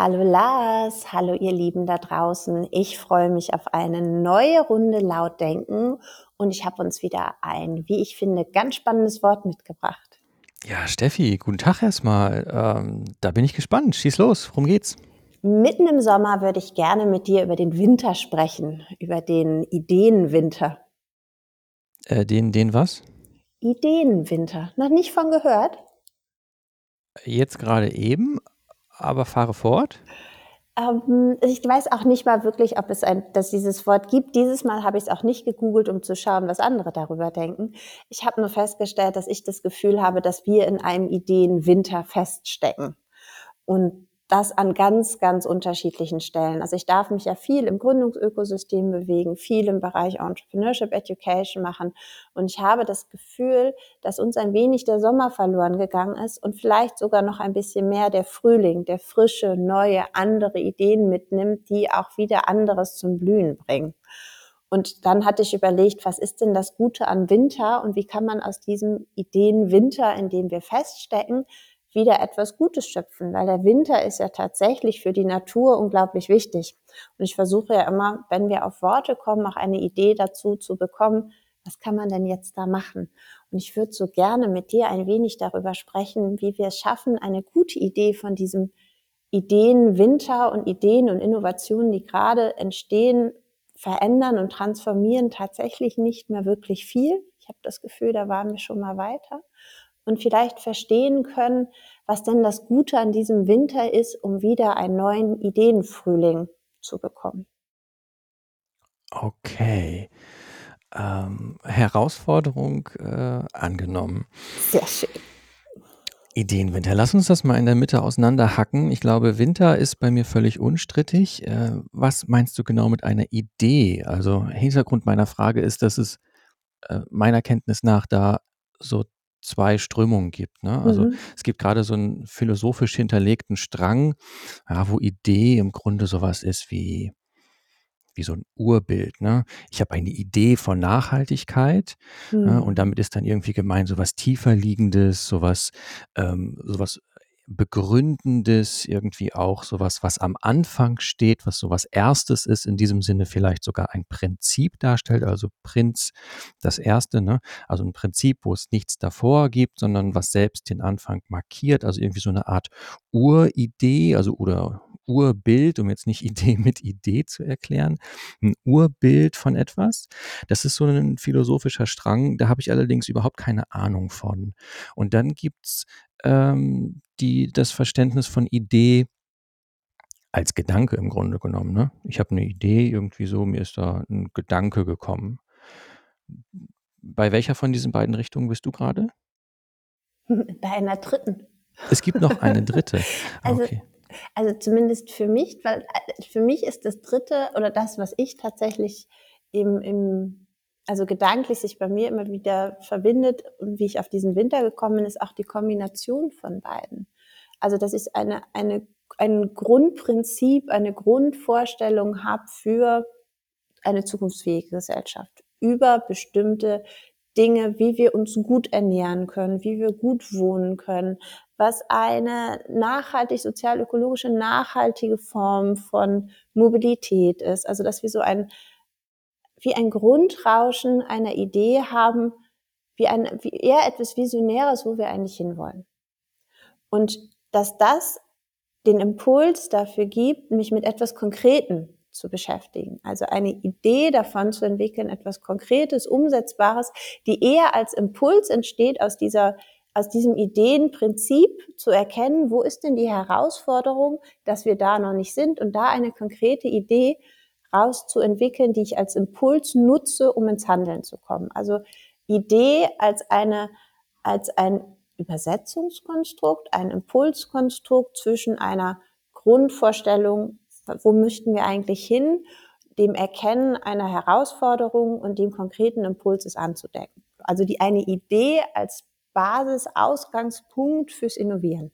Hallo Lars, hallo ihr Lieben da draußen. Ich freue mich auf eine neue Runde laut denken und ich habe uns wieder ein, wie ich finde, ganz spannendes Wort mitgebracht. Ja, Steffi, guten Tag erstmal. Ähm, da bin ich gespannt. Schieß los. Worum geht's? Mitten im Sommer würde ich gerne mit dir über den Winter sprechen, über den Ideenwinter. Äh, den, den was? Ideenwinter. Noch nicht von gehört? Jetzt gerade eben, aber fahre fort. Ähm, ich weiß auch nicht mal wirklich, ob es ein, dass dieses Wort gibt. Dieses Mal habe ich es auch nicht gegoogelt, um zu schauen, was andere darüber denken. Ich habe nur festgestellt, dass ich das Gefühl habe, dass wir in einem Ideenwinter feststecken. Und das an ganz, ganz unterschiedlichen Stellen. Also ich darf mich ja viel im Gründungsökosystem bewegen, viel im Bereich Entrepreneurship Education machen. Und ich habe das Gefühl, dass uns ein wenig der Sommer verloren gegangen ist und vielleicht sogar noch ein bisschen mehr der Frühling, der frische, neue, andere Ideen mitnimmt, die auch wieder anderes zum Blühen bringen. Und dann hatte ich überlegt, was ist denn das Gute an Winter und wie kann man aus diesem Ideenwinter, in dem wir feststecken, wieder etwas Gutes schöpfen, weil der Winter ist ja tatsächlich für die Natur unglaublich wichtig. Und ich versuche ja immer, wenn wir auf Worte kommen, auch eine Idee dazu zu bekommen, was kann man denn jetzt da machen? Und ich würde so gerne mit dir ein wenig darüber sprechen, wie wir es schaffen, eine gute Idee von diesem Ideenwinter und Ideen und Innovationen, die gerade entstehen, verändern und transformieren, tatsächlich nicht mehr wirklich viel. Ich habe das Gefühl, da waren wir schon mal weiter und vielleicht verstehen können, was denn das Gute an diesem Winter ist, um wieder einen neuen Ideenfrühling zu bekommen. Okay. Ähm, Herausforderung äh, angenommen. Sehr schön. Ideenwinter. Lass uns das mal in der Mitte auseinanderhacken. Ich glaube, Winter ist bei mir völlig unstrittig. Äh, was meinst du genau mit einer Idee? Also Hintergrund meiner Frage ist, dass es äh, meiner Kenntnis nach da so zwei Strömungen gibt. Ne? Also Mhm. es gibt gerade so einen philosophisch hinterlegten Strang, ja, wo Idee im Grunde sowas ist wie wie so ein Urbild. Ne? Ich habe eine Idee von Nachhaltigkeit ne? und Mhm. damit ist dann irgendwie gemeint sowas tiefer liegendes, sowas, ähm, sowas Begründendes, irgendwie auch sowas, was am Anfang steht, was sowas Erstes ist, in diesem Sinne vielleicht sogar ein Prinzip darstellt, also Prinz, das Erste, ne? Also ein Prinzip, wo es nichts davor gibt, sondern was selbst den Anfang markiert, also irgendwie so eine Art Uridee, also oder Urbild, um jetzt nicht Idee mit Idee zu erklären, ein Urbild von etwas. Das ist so ein philosophischer Strang, da habe ich allerdings überhaupt keine Ahnung von. Und dann gibt's ähm, die, das Verständnis von Idee als Gedanke im Grunde genommen. Ne? Ich habe eine Idee, irgendwie so, mir ist da ein Gedanke gekommen. Bei welcher von diesen beiden Richtungen bist du gerade? Bei einer dritten. Es gibt noch eine dritte. Ah, Also, okay. Also zumindest für mich, weil äh, für mich ist das dritte oder das, was ich tatsächlich im, im also gedanklich sich bei mir immer wieder verbindet und wie ich auf diesen Winter gekommen bin, ist auch die Kombination von beiden. Also dass ich eine, eine, ein Grundprinzip, eine Grundvorstellung habe für eine zukunftsfähige Gesellschaft über bestimmte Dinge, wie wir uns gut ernähren können, wie wir gut wohnen können, was eine nachhaltig, sozial-ökologische, nachhaltige Form von Mobilität ist. Also, dass wir so ein, wie ein Grundrauschen einer Idee haben, wie, ein, wie eher etwas Visionäres, wo wir eigentlich hinwollen. Und dass das den Impuls dafür gibt, mich mit etwas Konkreten zu beschäftigen. Also eine Idee davon zu entwickeln, etwas Konkretes, Umsetzbares, die eher als Impuls entsteht aus dieser aus diesem Ideenprinzip zu erkennen, wo ist denn die Herausforderung, dass wir da noch nicht sind und da eine konkrete Idee rauszuentwickeln, die ich als Impuls nutze, um ins Handeln zu kommen. Also Idee als eine, als ein Übersetzungskonstrukt, ein Impulskonstrukt zwischen einer Grundvorstellung, wo möchten wir eigentlich hin, dem Erkennen einer Herausforderung und dem konkreten Impuls es anzudecken. Also die eine Idee als Basis, Ausgangspunkt fürs Innovieren.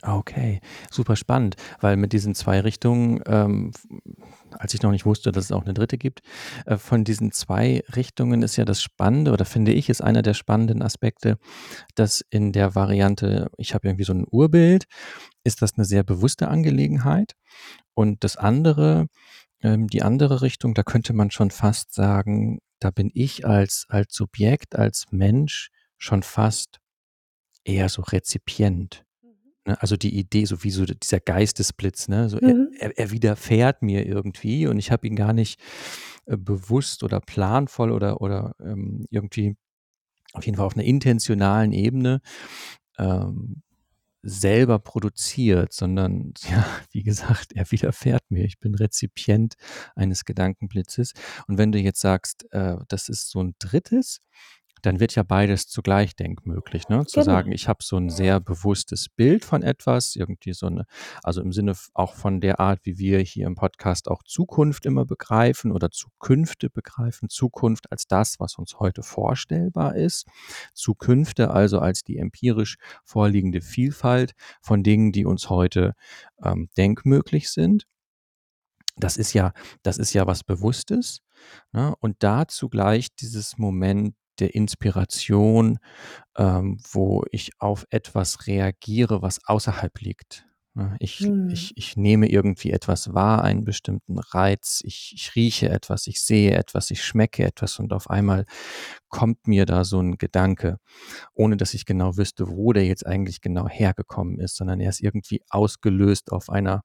Okay, super spannend, weil mit diesen zwei Richtungen, ähm, als ich noch nicht wusste, dass es auch eine dritte gibt, äh, von diesen zwei Richtungen ist ja das Spannende oder finde ich, ist einer der spannenden Aspekte, dass in der Variante, ich habe irgendwie so ein Urbild ist das eine sehr bewusste Angelegenheit. Und das andere, ähm, die andere Richtung, da könnte man schon fast sagen, da bin ich als, als Subjekt, als Mensch schon fast eher so Rezipient. Mhm. Ne? Also die Idee, so wie so dieser Geistesblitz, ne? so mhm. er, er, widerfährt mir irgendwie und ich habe ihn gar nicht äh, bewusst oder planvoll oder, oder ähm, irgendwie auf jeden Fall auf einer intentionalen Ebene ähm, selber produziert, sondern ja, wie gesagt, er widerfährt mir. Ich bin Rezipient eines Gedankenblitzes. Und wenn du jetzt sagst, äh, das ist so ein drittes, dann wird ja beides zugleich denkmöglich, ne? Zu genau. sagen, ich habe so ein sehr bewusstes Bild von etwas, irgendwie so eine, also im Sinne auch von der Art, wie wir hier im Podcast auch Zukunft immer begreifen oder Zukünfte begreifen, Zukunft als das, was uns heute vorstellbar ist, Zukünfte also als die empirisch vorliegende Vielfalt von Dingen, die uns heute ähm, denkmöglich sind. Das ist ja, das ist ja was Bewusstes. Ne? Und da zugleich dieses Moment der Inspiration, ähm, wo ich auf etwas reagiere, was außerhalb liegt. Ne? Ich, hm. ich, ich nehme irgendwie etwas wahr, einen bestimmten Reiz, ich, ich rieche etwas, ich sehe etwas, ich schmecke etwas und auf einmal kommt mir da so ein Gedanke, ohne dass ich genau wüsste, wo der jetzt eigentlich genau hergekommen ist, sondern er ist irgendwie ausgelöst auf einer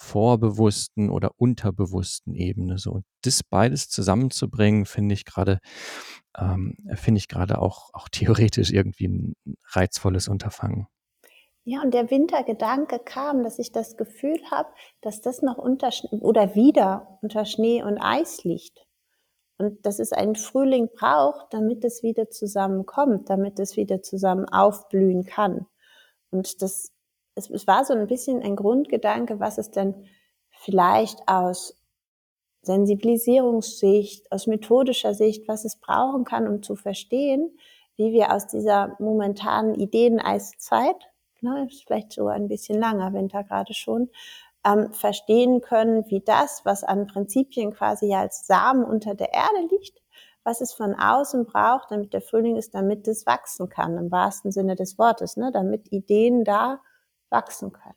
vorbewussten oder unterbewussten Ebene. So und das beides zusammenzubringen, finde ich gerade, ähm, finde ich gerade auch auch theoretisch irgendwie ein reizvolles Unterfangen. Ja, und der Wintergedanke kam, dass ich das Gefühl habe, dass das noch unter oder wieder unter Schnee und Eis liegt. Und dass es einen Frühling braucht, damit es wieder zusammenkommt, damit es wieder zusammen aufblühen kann. Und das es, es war so ein bisschen ein Grundgedanke, was es denn vielleicht aus Sensibilisierungssicht, aus methodischer Sicht, was es brauchen kann, um zu verstehen, wie wir aus dieser momentanen Ideeneiszeit, ne, ist vielleicht so ein bisschen langer Winter gerade schon, ähm, verstehen können, wie das, was an Prinzipien quasi als Samen unter der Erde liegt, was es von außen braucht, damit der Frühling ist, damit es wachsen kann, im wahrsten Sinne des Wortes, ne, damit Ideen da wachsen können.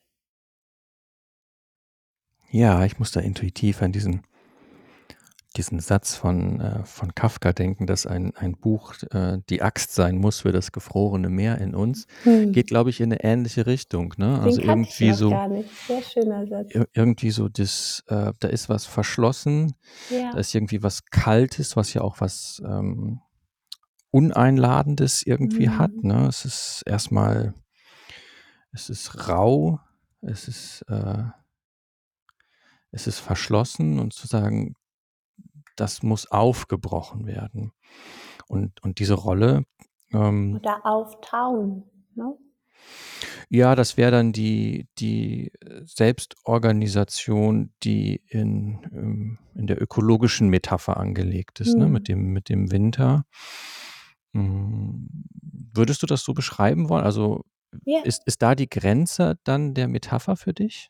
Ja, ich muss da intuitiv an diesen, diesen Satz von, äh, von Kafka denken, dass ein, ein Buch äh, die Axt sein muss für das gefrorene Meer in uns. Hm. Geht, glaube ich, in eine ähnliche Richtung. Ne? also irgendwie so. Gar nicht. Sehr schöner Satz. Irgendwie so, das, äh, da ist was verschlossen, ja. da ist irgendwie was Kaltes, was ja auch was ähm, Uneinladendes irgendwie hm. hat. Ne? Es ist erstmal es ist rau, es ist, äh, es ist verschlossen und zu sagen, das muss aufgebrochen werden. Und, und diese Rolle. Ähm, Oder auftauen. Ne? Ja, das wäre dann die, die Selbstorganisation, die in, ähm, in der ökologischen Metapher angelegt ist, mhm. ne? mit, dem, mit dem Winter. Hm, würdest du das so beschreiben wollen? Also ja. Ist, ist da die Grenze dann der Metapher für dich?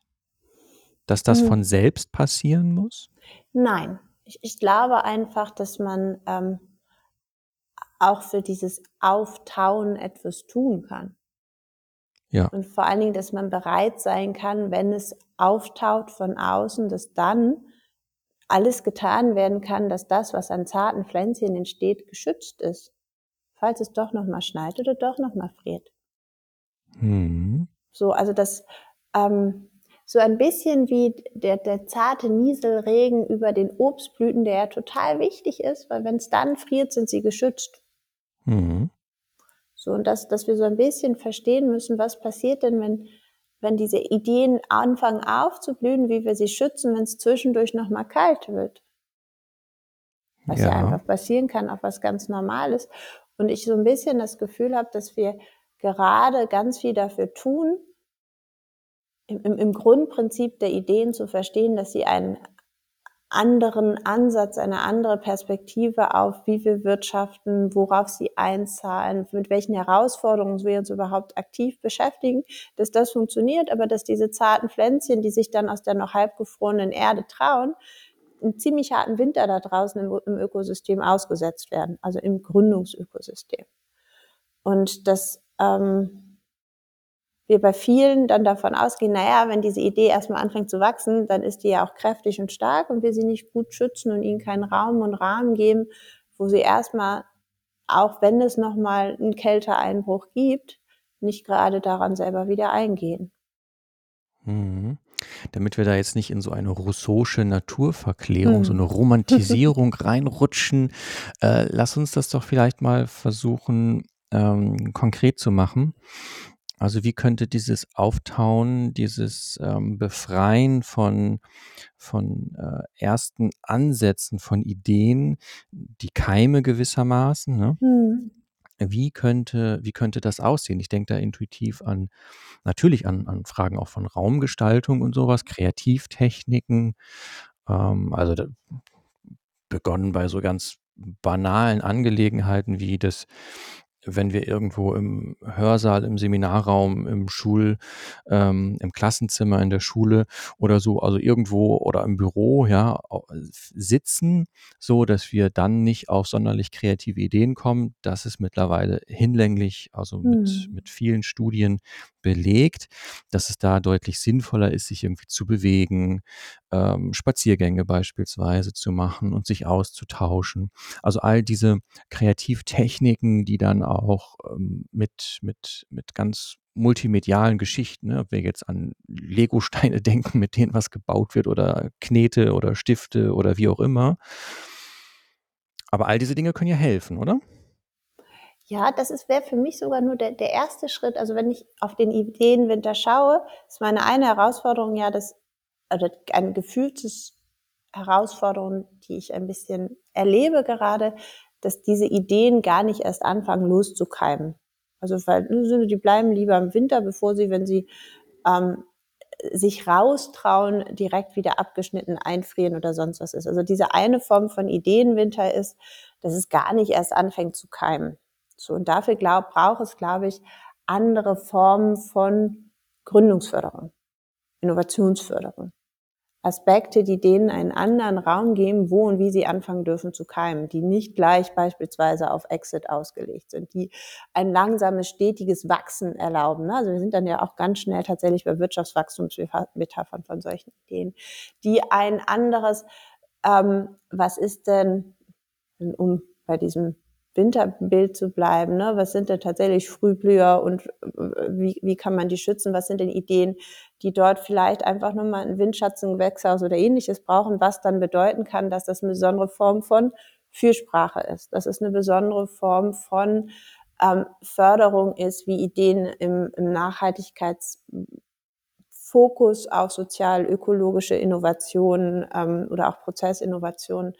Dass das hm. von selbst passieren muss? Nein. Ich, ich glaube einfach, dass man ähm, auch für dieses Auftauen etwas tun kann. Ja. Und vor allen Dingen, dass man bereit sein kann, wenn es auftaut von außen, dass dann alles getan werden kann, dass das, was an zarten Pflänzchen entsteht, geschützt ist. Falls es doch nochmal schneit oder doch nochmal friert. Mhm. So, also das ähm, so ein bisschen wie der, der zarte Nieselregen über den Obstblüten, der ja total wichtig ist, weil wenn es dann friert, sind sie geschützt. Mhm. So, und dass, dass wir so ein bisschen verstehen müssen, was passiert denn, wenn, wenn diese Ideen anfangen aufzublühen, wie wir sie schützen, wenn es zwischendurch nochmal kalt wird. Was ja. ja einfach passieren kann, auch was ganz Normales. Und ich so ein bisschen das Gefühl habe, dass wir gerade ganz viel dafür tun, im, im Grundprinzip der Ideen zu verstehen, dass sie einen anderen Ansatz, eine andere Perspektive auf, wie wir wirtschaften, worauf sie einzahlen, mit welchen Herausforderungen wir uns überhaupt aktiv beschäftigen, dass das funktioniert, aber dass diese zarten Pflänzchen, die sich dann aus der noch halbgefrorenen Erde trauen, einen ziemlich harten Winter da draußen im, im Ökosystem ausgesetzt werden, also im Gründungsökosystem. Und das ähm, wir bei vielen dann davon ausgehen, naja, wenn diese Idee erstmal anfängt zu wachsen, dann ist die ja auch kräftig und stark und wir sie nicht gut schützen und ihnen keinen Raum und Rahmen geben, wo sie erstmal, auch wenn es nochmal einen Kälteeinbruch gibt, nicht gerade daran selber wieder eingehen. Mhm. Damit wir da jetzt nicht in so eine rousseausche Naturverklärung, hm. so eine Romantisierung reinrutschen, äh, lass uns das doch vielleicht mal versuchen, ähm, konkret zu machen. Also wie könnte dieses Auftauen, dieses ähm, Befreien von, von äh, ersten Ansätzen, von Ideen, die Keime gewissermaßen, ne? Mhm. Wie könnte, wie könnte das aussehen? Ich denke da intuitiv an, natürlich an, an Fragen auch von Raumgestaltung und sowas, Kreativtechniken, ähm, also da, begonnen bei so ganz banalen Angelegenheiten wie das wenn wir irgendwo im Hörsaal, im Seminarraum, im Schul, ähm, im Klassenzimmer in der Schule oder so, also irgendwo oder im Büro, ja, sitzen, so dass wir dann nicht auf sonderlich kreative Ideen kommen. Das ist mittlerweile hinlänglich, also mit, mhm. mit vielen Studien belegt, dass es da deutlich sinnvoller ist, sich irgendwie zu bewegen, ähm, Spaziergänge beispielsweise zu machen und sich auszutauschen. Also all diese Kreativtechniken, die dann auch ähm, mit, mit, mit ganz multimedialen Geschichten, ne? ob wir jetzt an Lego-Steine denken, mit denen was gebaut wird oder Knete oder Stifte oder wie auch immer. Aber all diese Dinge können ja helfen, oder? Ja, das wäre für mich sogar nur der, der erste Schritt. Also wenn ich auf den Ideenwinter schaue, ist meine eine Herausforderung ja, dass, also ein gefühltes Herausforderung, die ich ein bisschen erlebe gerade, dass diese Ideen gar nicht erst anfangen loszukeimen. Also weil die bleiben lieber im Winter, bevor sie, wenn sie ähm, sich raustrauen, direkt wieder abgeschnitten einfrieren oder sonst was ist. Also diese eine Form von Ideenwinter ist, dass es gar nicht erst anfängt zu keimen. So, und dafür glaub, braucht es, glaube ich, andere Formen von Gründungsförderung, Innovationsförderung. Aspekte, die denen einen anderen Raum geben, wo und wie sie anfangen dürfen zu keimen, die nicht gleich beispielsweise auf Exit ausgelegt sind, die ein langsames, stetiges Wachsen erlauben. Also wir sind dann ja auch ganz schnell tatsächlich bei Wirtschaftswachstumsmetaphern von solchen Ideen, die ein anderes, ähm, was ist denn, um bei diesem Winterbild zu bleiben. Ne? Was sind denn tatsächlich Frühblüher und äh, wie, wie kann man die schützen? Was sind denn Ideen, die dort vielleicht einfach nur mal ein Windschatzen, Gewächshaus oder ähnliches brauchen, was dann bedeuten kann, dass das eine besondere Form von Fürsprache ist. Das ist eine besondere Form von ähm, Förderung ist, wie Ideen im, im Nachhaltigkeitsfokus auf sozial-ökologische Innovationen ähm, oder auch Prozessinnovationen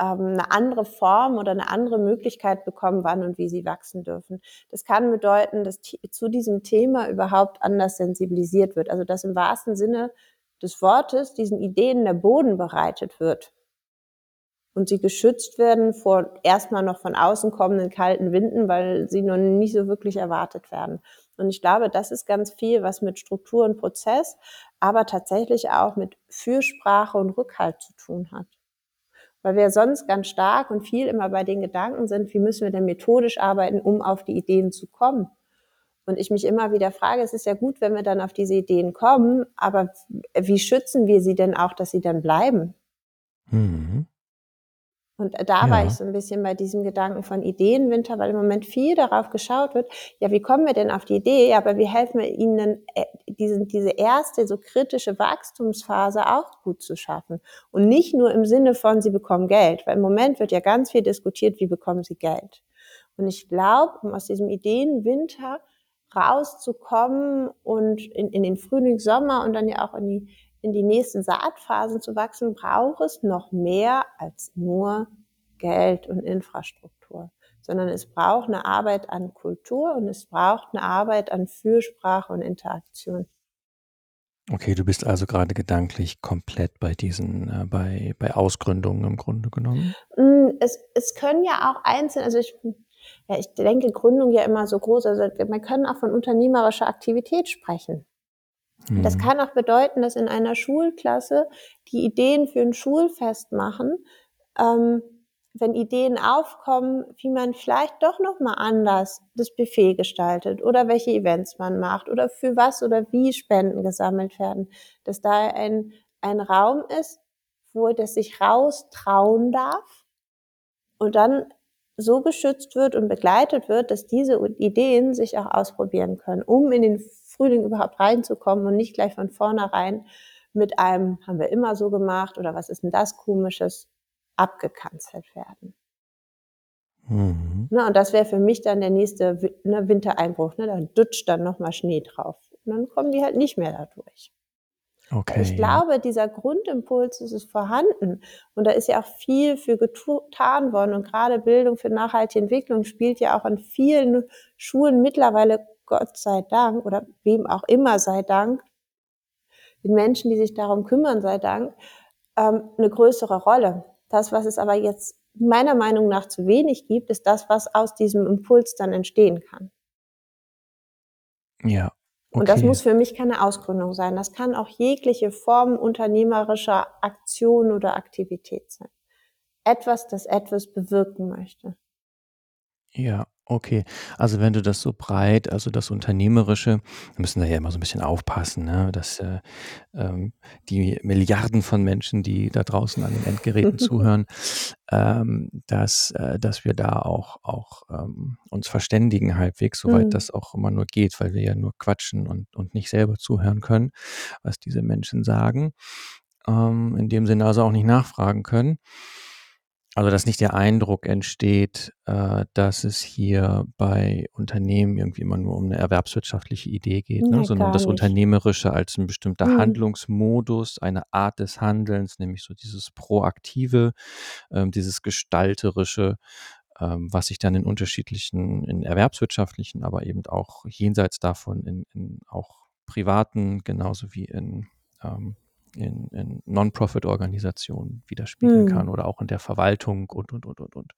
eine andere Form oder eine andere Möglichkeit bekommen, wann und wie sie wachsen dürfen. Das kann bedeuten, dass zu diesem Thema überhaupt anders sensibilisiert wird. Also dass im wahrsten Sinne des Wortes diesen Ideen der Boden bereitet wird und sie geschützt werden vor erstmal noch von außen kommenden kalten Winden, weil sie noch nicht so wirklich erwartet werden. Und ich glaube, das ist ganz viel, was mit Struktur und Prozess, aber tatsächlich auch mit Fürsprache und Rückhalt zu tun hat weil wir sonst ganz stark und viel immer bei den Gedanken sind, wie müssen wir denn methodisch arbeiten, um auf die Ideen zu kommen. Und ich mich immer wieder frage, es ist ja gut, wenn wir dann auf diese Ideen kommen, aber wie schützen wir sie denn auch, dass sie dann bleiben? Mhm. Und da ja. war ich so ein bisschen bei diesem Gedanken von Ideenwinter, weil im Moment viel darauf geschaut wird, ja, wie kommen wir denn auf die Idee, aber wie helfen wir ihnen, äh, diesen, diese erste so kritische Wachstumsphase auch gut zu schaffen. Und nicht nur im Sinne von, sie bekommen Geld, weil im Moment wird ja ganz viel diskutiert, wie bekommen sie Geld. Und ich glaube, um aus diesem Ideenwinter rauszukommen und in, in den Frühling, Sommer und dann ja auch in die in die nächsten Saatphasen zu wachsen, braucht es noch mehr als nur Geld und Infrastruktur, sondern es braucht eine Arbeit an Kultur und es braucht eine Arbeit an Fürsprache und Interaktion. Okay, du bist also gerade gedanklich komplett bei diesen, äh, bei, bei Ausgründungen im Grunde genommen? Mm, es, es können ja auch einzelne, also ich, ja, ich denke Gründung ja immer so groß, also man kann auch von unternehmerischer Aktivität sprechen. Das mhm. kann auch bedeuten, dass in einer Schulklasse die Ideen für ein Schulfest machen ähm, wenn Ideen aufkommen, wie man vielleicht doch noch mal anders das Buffet gestaltet oder welche Events man macht oder für was oder wie Spenden gesammelt werden, dass da ein, ein Raum ist, wo das sich raustrauen darf und dann so geschützt wird und begleitet wird, dass diese Ideen sich auch ausprobieren können, um in den Frühling überhaupt reinzukommen und nicht gleich von vornherein mit einem, haben wir immer so gemacht oder was ist denn das komisches, abgekanzelt werden. Mhm. Ne, und das wäre für mich dann der nächste ne, Wintereinbruch. Ne? Da dutscht dann nochmal Schnee drauf. Und dann kommen die halt nicht mehr dadurch. Okay. Ich glaube, dieser Grundimpuls ist es vorhanden. Und da ist ja auch viel für getan worden. Und gerade Bildung für nachhaltige Entwicklung spielt ja auch an vielen Schulen mittlerweile, Gott sei Dank, oder wem auch immer sei Dank, den Menschen, die sich darum kümmern, sei Dank, ähm, eine größere Rolle. Das, was es aber jetzt meiner Meinung nach zu wenig gibt, ist das, was aus diesem Impuls dann entstehen kann. Ja. Okay. Und das muss für mich keine Ausgründung sein. Das kann auch jegliche Form unternehmerischer Aktion oder Aktivität sein. Etwas, das etwas bewirken möchte. Ja, Okay, also wenn du das so breit, also das Unternehmerische, wir müssen da ja immer so ein bisschen aufpassen, ne, dass äh, ähm, die Milliarden von Menschen, die da draußen an den Endgeräten zuhören, ähm, dass, äh, dass wir da auch, auch ähm, uns verständigen halbwegs, soweit mhm. das auch immer nur geht, weil wir ja nur quatschen und, und nicht selber zuhören können, was diese Menschen sagen. Ähm, in dem Sinne also auch nicht nachfragen können. Also, dass nicht der Eindruck entsteht, äh, dass es hier bei Unternehmen irgendwie immer nur um eine erwerbswirtschaftliche Idee geht, ne, sondern das nicht. Unternehmerische als ein bestimmter Mhm. Handlungsmodus, eine Art des Handelns, nämlich so dieses Proaktive, ähm, dieses Gestalterische, ähm, was sich dann in unterschiedlichen in erwerbswirtschaftlichen, aber eben auch jenseits davon in in auch privaten, genauso wie in, ähm in, in Non-Profit-Organisationen widerspiegeln hm. kann oder auch in der Verwaltung und, und, und, und, und.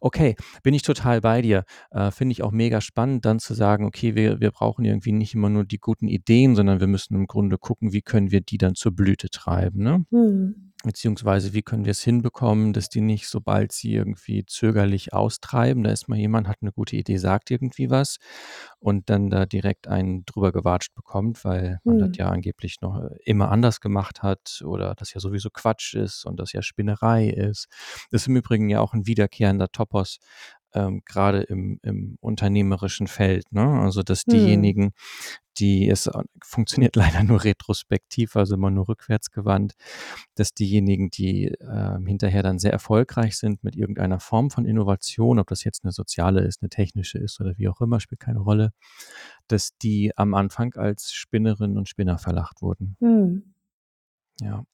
Okay, bin ich total bei dir. Äh, Finde ich auch mega spannend, dann zu sagen, okay, wir, wir brauchen irgendwie nicht immer nur die guten Ideen, sondern wir müssen im Grunde gucken, wie können wir die dann zur Blüte treiben. Ne? Hm. Beziehungsweise, wie können wir es hinbekommen, dass die nicht, sobald sie irgendwie zögerlich austreiben, da ist mal jemand, hat eine gute Idee, sagt irgendwie was und dann da direkt einen drüber gewatscht bekommt, weil man das hm. ja angeblich noch äh, immer anders gemacht hat oder das ja sowieso Quatsch ist und das ja Spinnerei ist. Das ist im Übrigen ja auch ein wiederkehrender Topos, ähm, gerade im, im unternehmerischen Feld. Ne? Also, dass hm. diejenigen, die es äh, funktioniert leider nur retrospektiv, also immer nur rückwärts gewandt, dass diejenigen, die äh, hinterher dann sehr erfolgreich sind mit irgendeiner Form von Innovation, ob das jetzt eine soziale ist, eine technische ist oder wie auch immer, spielt keine Rolle, dass die am Anfang als Spinnerinnen und Spinner verlacht wurden. Hm. Ja.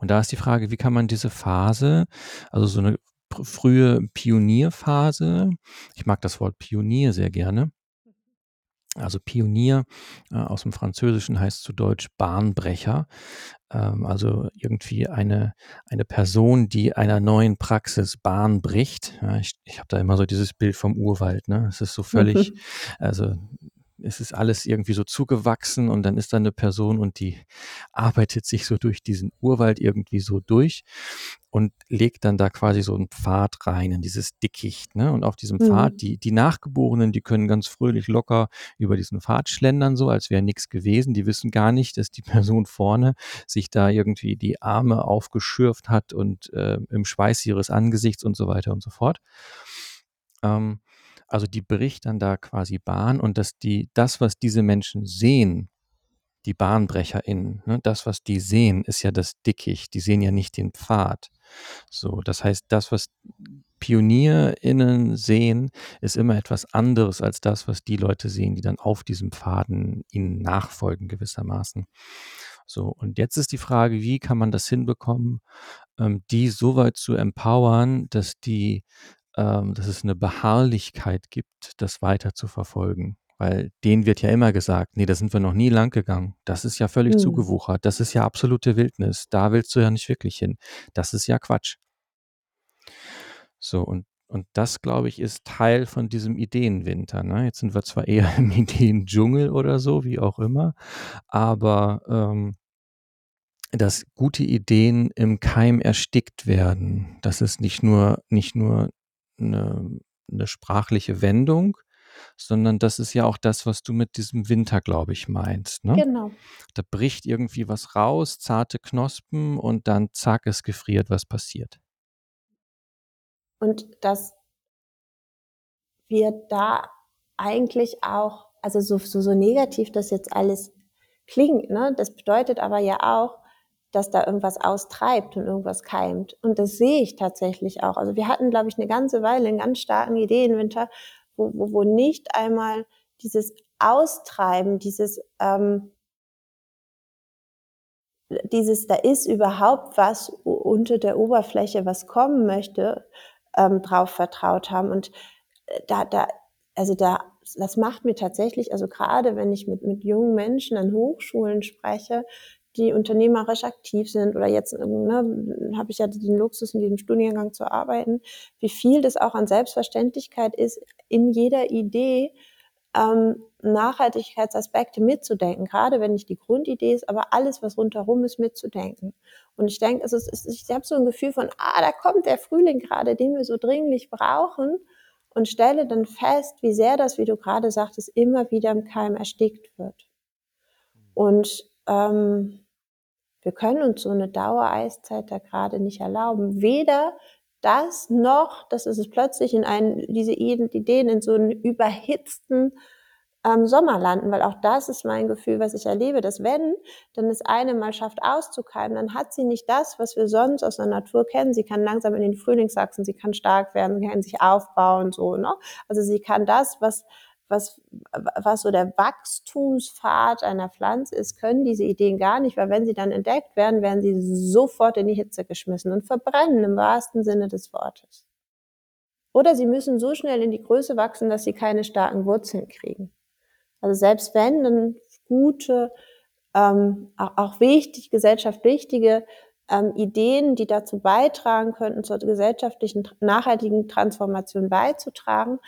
Und da ist die Frage, wie kann man diese Phase, also so eine frühe Pionierphase. Ich mag das Wort Pionier sehr gerne. Also Pionier äh, aus dem Französischen heißt zu Deutsch Bahnbrecher. Ähm, also irgendwie eine, eine Person, die einer neuen Praxis Bahn bricht. Ja, ich ich habe da immer so dieses Bild vom Urwald. Ne? Es ist so völlig, also es ist alles irgendwie so zugewachsen und dann ist da eine Person und die arbeitet sich so durch diesen Urwald irgendwie so durch und legt dann da quasi so einen Pfad rein in dieses Dickicht. Ne? Und auf diesem mhm. Pfad, die, die Nachgeborenen, die können ganz fröhlich locker über diesen Pfad schlendern, so als wäre nichts gewesen. Die wissen gar nicht, dass die Person vorne sich da irgendwie die Arme aufgeschürft hat und äh, im Schweiß ihres Angesichts und so weiter und so fort. Ähm, also die bricht dann da quasi Bahn und dass die, das, was diese Menschen sehen, die BahnbrecherInnen, ne, das, was die sehen, ist ja das Dickicht. Die sehen ja nicht den Pfad. So, das heißt, das, was PionierInnen sehen, ist immer etwas anderes als das, was die Leute sehen, die dann auf diesem Pfaden ihnen nachfolgen gewissermaßen. So, und jetzt ist die Frage, wie kann man das hinbekommen, ähm, die so weit zu empowern, dass die ähm, dass es eine Beharrlichkeit gibt, das weiter zu verfolgen. Weil denen wird ja immer gesagt, nee, da sind wir noch nie lang gegangen. Das ist ja völlig Mhm. zugewuchert. Das ist ja absolute Wildnis. Da willst du ja nicht wirklich hin. Das ist ja Quatsch. So, und und das, glaube ich, ist Teil von diesem Ideenwinter, ne? Jetzt sind wir zwar eher im Ideendschungel oder so, wie auch immer, aber, ähm dass gute Ideen im Keim erstickt werden. Das ist nicht nur, nicht nur eine, eine sprachliche Wendung, sondern das ist ja auch das, was du mit diesem Winter, glaube ich, meinst. Ne? Genau. Da bricht irgendwie was raus, zarte Knospen und dann zack, es gefriert, was passiert. Und dass wir da eigentlich auch, also so, so, so negativ das jetzt alles klingt, ne, das bedeutet aber ja auch, dass da irgendwas austreibt und irgendwas keimt. Und das sehe ich tatsächlich auch. Also wir hatten, glaube ich, eine ganze Weile einen ganz starken Ideenwinter, wo, wo, wo nicht einmal dieses Austreiben, dieses, ähm, dieses, da ist überhaupt was unter der Oberfläche, was kommen möchte, ähm, drauf vertraut haben. Und äh, da, da, also da, das macht mir tatsächlich, also gerade wenn ich mit, mit jungen Menschen an Hochschulen spreche, die unternehmerisch aktiv sind oder jetzt ne, habe ich ja den Luxus, in diesem Studiengang zu arbeiten, wie viel das auch an Selbstverständlichkeit ist, in jeder Idee ähm, Nachhaltigkeitsaspekte mitzudenken, gerade wenn nicht die Grundidee ist, aber alles, was rundherum ist, mitzudenken. Und ich denke, es ist, ich habe so ein Gefühl von, ah, da kommt der Frühling gerade, den wir so dringlich brauchen und stelle dann fest, wie sehr das, wie du gerade sagtest, immer wieder im Keim erstickt wird. Und ähm, wir können uns so eine Dauereiszeit da gerade nicht erlauben. Weder das noch, dass es plötzlich in einen, diese Ideen in so einen überhitzten ähm, Sommer landen, weil auch das ist mein Gefühl, was ich erlebe, dass wenn dann es eine mal schafft auszukeimen, dann hat sie nicht das, was wir sonst aus der Natur kennen. Sie kann langsam in den Frühling wachsen, sie kann stark werden, sie kann sich aufbauen, so, ne? Also sie kann das, was was, was so der Wachstumspfad einer Pflanze ist, können diese Ideen gar nicht, weil wenn sie dann entdeckt werden, werden sie sofort in die Hitze geschmissen und verbrennen im wahrsten Sinne des Wortes. Oder sie müssen so schnell in die Größe wachsen, dass sie keine starken Wurzeln kriegen. Also selbst wenn dann gute, ähm, auch wichtig, Gesellschaft wichtige ähm, Ideen, die dazu beitragen könnten, zur gesellschaftlichen nachhaltigen Transformation beizutragen,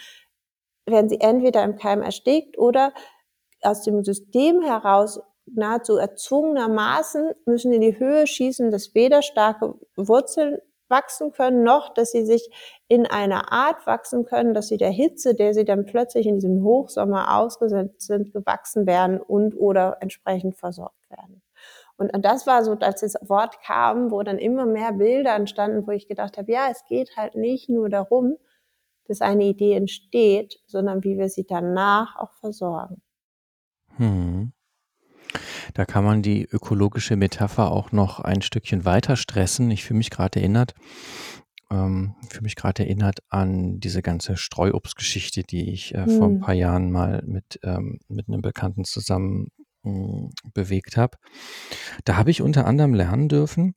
werden sie entweder im Keim erstickt oder aus dem System heraus nahezu erzwungenermaßen müssen in die Höhe schießen, dass weder starke Wurzeln wachsen können, noch dass sie sich in einer Art wachsen können, dass sie der Hitze, der sie dann plötzlich in diesem Hochsommer ausgesetzt sind, gewachsen werden und oder entsprechend versorgt werden. Und, und das war so, als das Wort kam, wo dann immer mehr Bilder entstanden, wo ich gedacht habe, ja, es geht halt nicht nur darum, dass eine Idee entsteht, sondern wie wir sie danach auch versorgen. Hm. Da kann man die ökologische Metapher auch noch ein Stückchen weiter stressen. Ich fühle mich gerade erinnert, ähm, fühle mich gerade erinnert an diese ganze Streuobstgeschichte, die ich äh, hm. vor ein hm. paar Jahren mal mit, ähm, mit einem Bekannten zusammen mh, hm, bewegt habe. Da habe ich unter anderem lernen dürfen,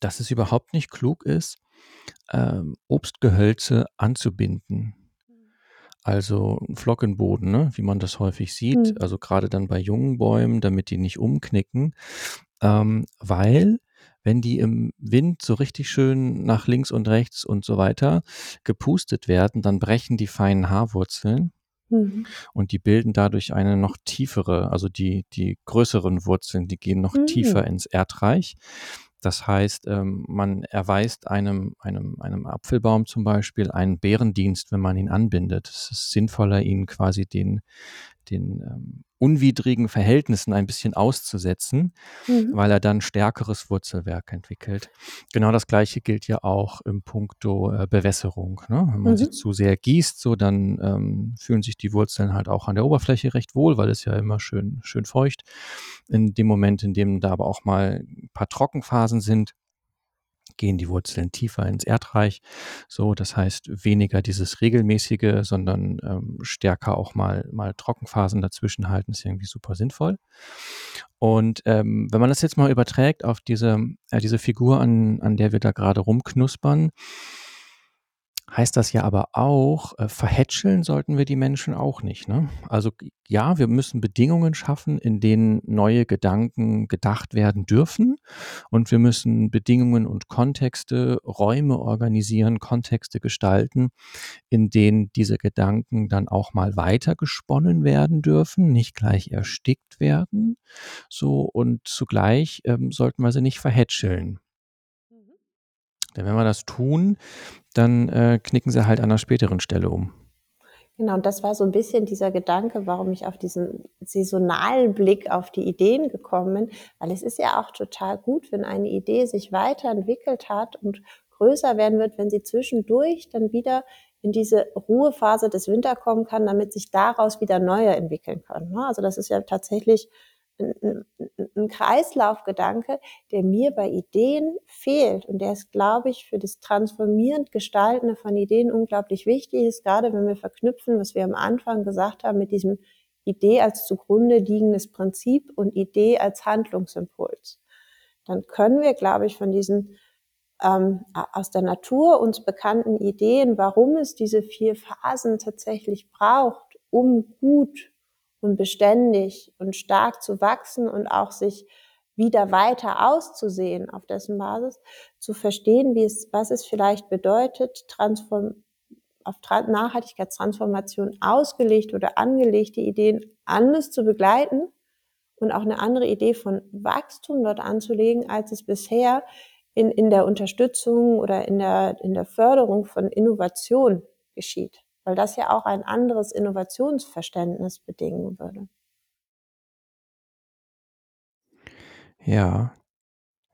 dass es überhaupt nicht klug ist, ähm, Obstgehölze anzubinden. Also Flockenboden, ne, wie man das häufig sieht, mhm. also gerade dann bei jungen Bäumen, damit die nicht umknicken, ähm, weil wenn die im Wind so richtig schön nach links und rechts und so weiter gepustet werden, dann brechen die feinen Haarwurzeln mhm. und die bilden dadurch eine noch tiefere, also die, die größeren Wurzeln, die gehen noch mhm. tiefer ins Erdreich. Das heißt, ähm, man erweist einem, einem, einem Apfelbaum zum Beispiel einen Bärendienst, wenn man ihn anbindet. Es ist sinnvoller, ihn quasi den, den ähm, unwidrigen Verhältnissen ein bisschen auszusetzen, mhm. weil er dann stärkeres Wurzelwerk entwickelt. Genau das gleiche gilt ja auch im Punkto äh, Bewässerung. Ne? Wenn man mhm. sie zu sehr gießt, so dann ähm, fühlen sich die Wurzeln halt auch an der Oberfläche recht wohl, weil es ja immer schön, schön feucht. In dem Moment, in dem da aber auch mal ein paar Trockenphasen sind, gehen die Wurzeln tiefer ins Erdreich. So, das heißt weniger dieses regelmäßige, sondern ähm, stärker auch mal, mal Trockenphasen dazwischen halten, ist irgendwie super sinnvoll. Und ähm, wenn man das jetzt mal überträgt auf diese, äh, diese Figur, an, an der wir da gerade rumknuspern, heißt das ja aber auch, äh, verhätscheln sollten wir die Menschen auch nicht. Ne? Also ja, wir müssen Bedingungen schaffen, in denen neue Gedanken gedacht werden dürfen. Und wir müssen Bedingungen und Kontexte, Räume organisieren, Kontexte gestalten, in denen diese Gedanken dann auch mal weitergesponnen werden dürfen, nicht gleich erstickt werden. So und zugleich ähm, sollten wir sie nicht verhätscheln. Denn wenn wir das tun, dann äh, knicken sie halt an einer späteren Stelle um. Genau, und das war so ein bisschen dieser Gedanke, warum ich auf diesen saisonalen Blick auf die Ideen gekommen bin, weil es ist ja auch total gut, wenn eine Idee sich weiterentwickelt hat und größer werden wird, wenn sie zwischendurch dann wieder in diese Ruhephase des Winter kommen kann, damit sich daraus wieder neue entwickeln können. Ne? Also das ist ja tatsächlich ein, ein Kreislaufgedanke, der mir bei Ideen fehlt und der ist, glaube ich, für das transformierend Gestalten von Ideen unglaublich wichtig ist, gerade wenn wir verknüpfen, was wir am Anfang gesagt haben, mit diesem Idee als zugrunde liegendes Prinzip und Idee als Handlungsimpuls. Dann können wir, glaube ich, von diesen ähm, aus der Natur uns bekannten Ideen, warum es diese vier Phasen tatsächlich braucht, um gut und beständig und stark zu wachsen und auch sich wieder weiter auszusehen auf dessen Basis, zu verstehen, wie es, was es vielleicht bedeutet, transform, auf Nachhaltigkeitstransformation ausgelegt oder angelegte Ideen anders zu begleiten und auch eine andere Idee von Wachstum dort anzulegen, als es bisher in, in der Unterstützung oder in der, in der Förderung von Innovation geschieht weil das ja auch ein anderes Innovationsverständnis bedingen würde. Ja.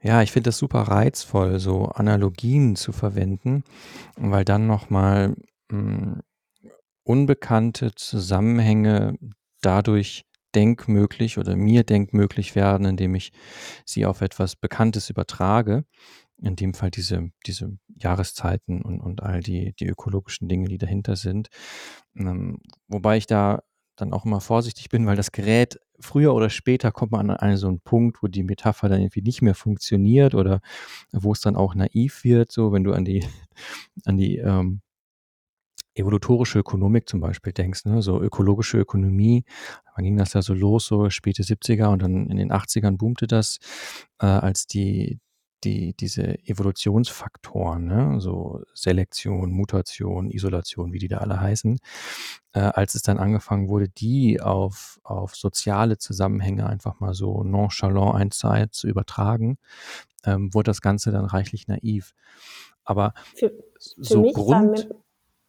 Ja, ich finde das super reizvoll, so Analogien zu verwenden, weil dann nochmal hm, unbekannte Zusammenhänge dadurch denkmöglich oder mir denkmöglich werden, indem ich sie auf etwas Bekanntes übertrage in dem Fall diese, diese Jahreszeiten und, und all die, die ökologischen Dinge, die dahinter sind. Ähm, wobei ich da dann auch immer vorsichtig bin, weil das Gerät früher oder später kommt man an einen so einen Punkt, wo die Metapher dann irgendwie nicht mehr funktioniert oder wo es dann auch naiv wird, so wenn du an die, an die ähm, evolutorische Ökonomik zum Beispiel denkst, ne? so ökologische Ökonomie, wann ging das ja so los, so späte 70er und dann in den 80ern boomte das, äh, als die, die, diese Evolutionsfaktoren, ne, so Selektion, Mutation, Isolation, wie die da alle heißen, äh, als es dann angefangen wurde, die auf, auf soziale Zusammenhänge einfach mal so nonchalant ein zu übertragen, ähm, wurde das Ganze dann reichlich naiv. Aber für, für so Grund,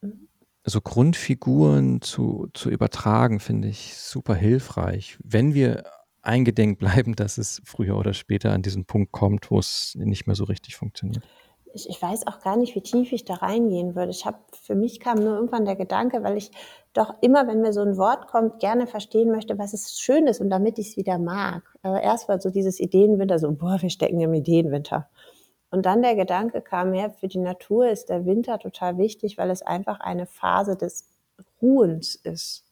mhm. so Grundfiguren zu, zu übertragen, finde ich super hilfreich. Wenn wir eingedenk bleiben, dass es früher oder später an diesen Punkt kommt, wo es nicht mehr so richtig funktioniert. Ich, ich weiß auch gar nicht, wie tief ich da reingehen würde. Ich habe für mich kam nur irgendwann der Gedanke, weil ich doch immer, wenn mir so ein Wort kommt, gerne verstehen möchte, was es schön ist und damit ich es wieder mag. Aber erst war so dieses Ideenwinter, so boah, wir stecken im Ideenwinter. Und dann der Gedanke kam, ja, für die Natur ist der Winter total wichtig, weil es einfach eine Phase des Ruhens ist.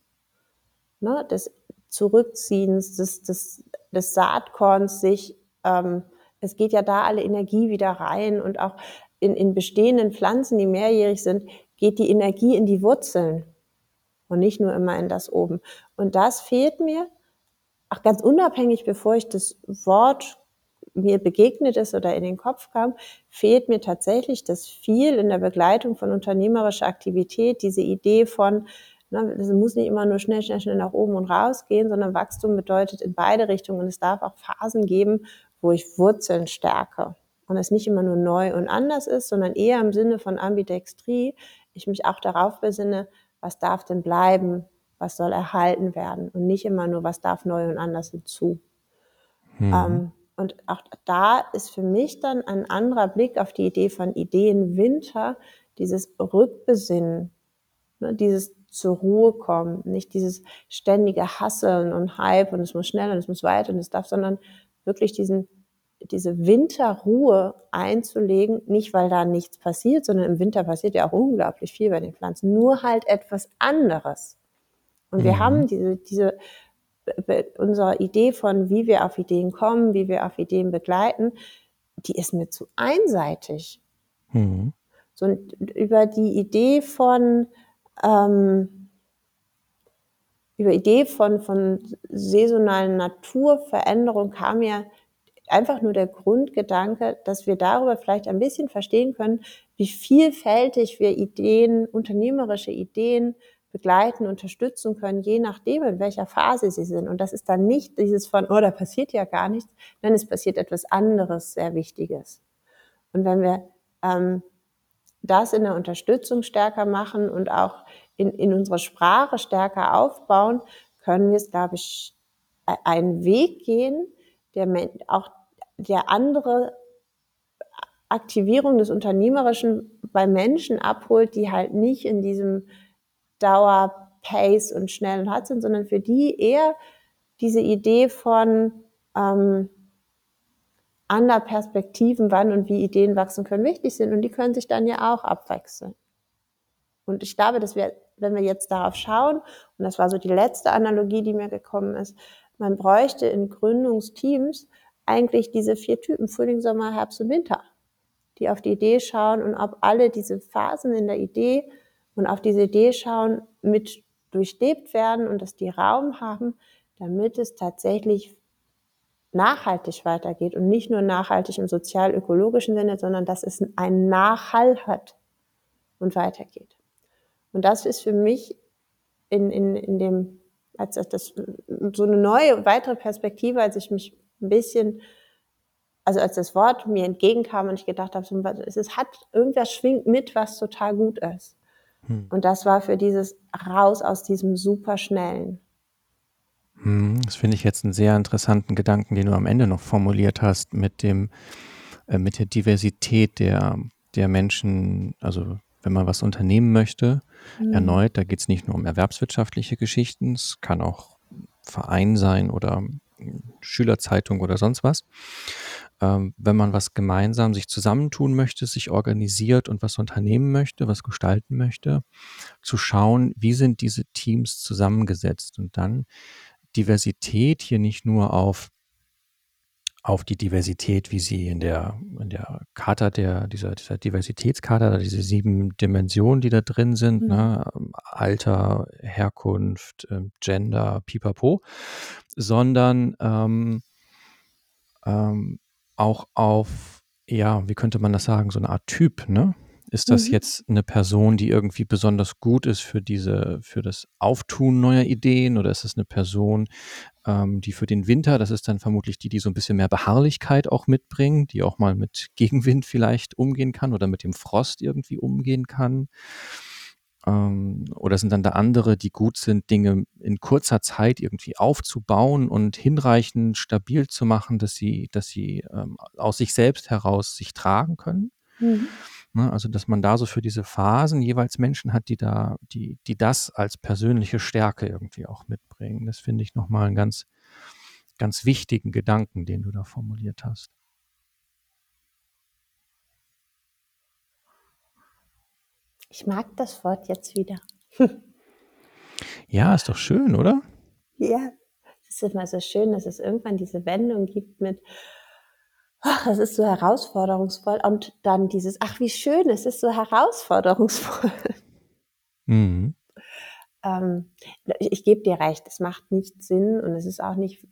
Ne? Des Zurückziehens des, des, des Saatkorns sich, ähm, es geht ja da alle Energie wieder rein und auch in, in bestehenden Pflanzen, die mehrjährig sind, geht die Energie in die Wurzeln und nicht nur immer in das oben. Und das fehlt mir, auch ganz unabhängig, bevor ich das Wort mir begegnet ist oder in den Kopf kam, fehlt mir tatsächlich das viel in der Begleitung von unternehmerischer Aktivität, diese Idee von, Ne, das muss nicht immer nur schnell, schnell, schnell nach oben und raus gehen, sondern Wachstum bedeutet in beide Richtungen. Und es darf auch Phasen geben, wo ich Wurzeln stärke. Und es nicht immer nur neu und anders ist, sondern eher im Sinne von Ambidextrie, ich mich auch darauf besinne, was darf denn bleiben, was soll erhalten werden und nicht immer nur, was darf neu und anders hinzu. Mhm. Ähm, und auch da ist für mich dann ein anderer Blick auf die Idee von Ideenwinter, dieses Rückbesinnen, ne, dieses zur Ruhe kommen, nicht dieses ständige Hasseln und Hype und es muss schnell und es muss weit und es darf, sondern wirklich diesen, diese Winterruhe einzulegen, nicht weil da nichts passiert, sondern im Winter passiert ja auch unglaublich viel bei den Pflanzen, nur halt etwas anderes. Und wir mhm. haben diese, diese, unsere Idee von, wie wir auf Ideen kommen, wie wir auf Ideen begleiten, die ist mir zu einseitig. Mhm. So über die Idee von ähm, über Idee von, von saisonalen Naturveränderung kam ja einfach nur der Grundgedanke, dass wir darüber vielleicht ein bisschen verstehen können, wie vielfältig wir Ideen, unternehmerische Ideen begleiten, unterstützen können, je nachdem, in welcher Phase sie sind. Und das ist dann nicht dieses von, oh, da passiert ja gar nichts, nein, es passiert etwas anderes, sehr Wichtiges. Und wenn wir ähm, das in der Unterstützung stärker machen und auch in, in unserer Sprache stärker aufbauen, können wir es, glaube ich, einen Weg gehen, der auch der andere Aktivierung des Unternehmerischen bei Menschen abholt, die halt nicht in diesem Dauer-Pace und schnell und hart sind, sondern für die eher diese Idee von ähm, anderen Perspektiven, wann und wie Ideen wachsen können, wichtig sind. Und die können sich dann ja auch abwechseln. Und ich glaube, dass wir, wenn wir jetzt darauf schauen, und das war so die letzte Analogie, die mir gekommen ist, man bräuchte in Gründungsteams eigentlich diese vier Typen, Frühling, Sommer, Herbst und Winter, die auf die Idee schauen und ob alle diese Phasen in der Idee und auf diese Idee schauen, mit durchlebt werden und dass die Raum haben, damit es tatsächlich nachhaltig weitergeht und nicht nur nachhaltig im sozial-ökologischen Sinne, sondern dass es einen Nachhall hat und weitergeht. Und das ist für mich in, in, in dem, als das so eine neue, weitere Perspektive, als ich mich ein bisschen, also als das Wort mir entgegenkam und ich gedacht habe, es hat, irgendwas schwingt mit, was total gut ist. Hm. Und das war für dieses raus aus diesem superschnellen. Hm, das finde ich jetzt einen sehr interessanten Gedanken, den du am Ende noch formuliert hast mit dem, äh, mit der Diversität der, der Menschen, also wenn man was unternehmen möchte, mhm. erneut, da geht es nicht nur um erwerbswirtschaftliche Geschichten, es kann auch Verein sein oder Schülerzeitung oder sonst was. Ähm, wenn man was gemeinsam sich zusammentun möchte, sich organisiert und was unternehmen möchte, was gestalten möchte, zu schauen, wie sind diese Teams zusammengesetzt und dann Diversität hier nicht nur auf auf die Diversität, wie sie in der, in der Charta der, dieser, dieser Diversitätskarte, diese sieben Dimensionen, die da drin sind, mhm. ne? Alter, Herkunft, ähm, Gender, pipapo, sondern ähm, ähm, auch auf, ja, wie könnte man das sagen, so eine Art Typ, ne? Ist das mhm. jetzt eine Person, die irgendwie besonders gut ist für diese, für das Auftun neuer Ideen oder ist es eine Person, ähm, die für den Winter, das ist dann vermutlich die, die so ein bisschen mehr Beharrlichkeit auch mitbringen, die auch mal mit Gegenwind vielleicht umgehen kann oder mit dem Frost irgendwie umgehen kann? Ähm, oder sind dann da andere, die gut sind, Dinge in kurzer Zeit irgendwie aufzubauen und hinreichend stabil zu machen, dass sie, dass sie ähm, aus sich selbst heraus sich tragen können? Mhm. Ne, also, dass man da so für diese Phasen jeweils Menschen hat, die da, die, die das als persönliche Stärke irgendwie auch mitbringen. Das finde ich nochmal einen ganz, ganz wichtigen Gedanken, den du da formuliert hast. Ich mag das Wort jetzt wieder. ja, ist doch schön, oder? Ja, es ist immer so schön, dass es irgendwann diese Wendung gibt mit, ach, es ist so herausforderungsvoll. Und dann dieses, ach, wie schön, es ist so herausforderungsvoll. Mhm. Ähm, ich, ich gebe dir recht, es macht nicht Sinn und es ist auch nicht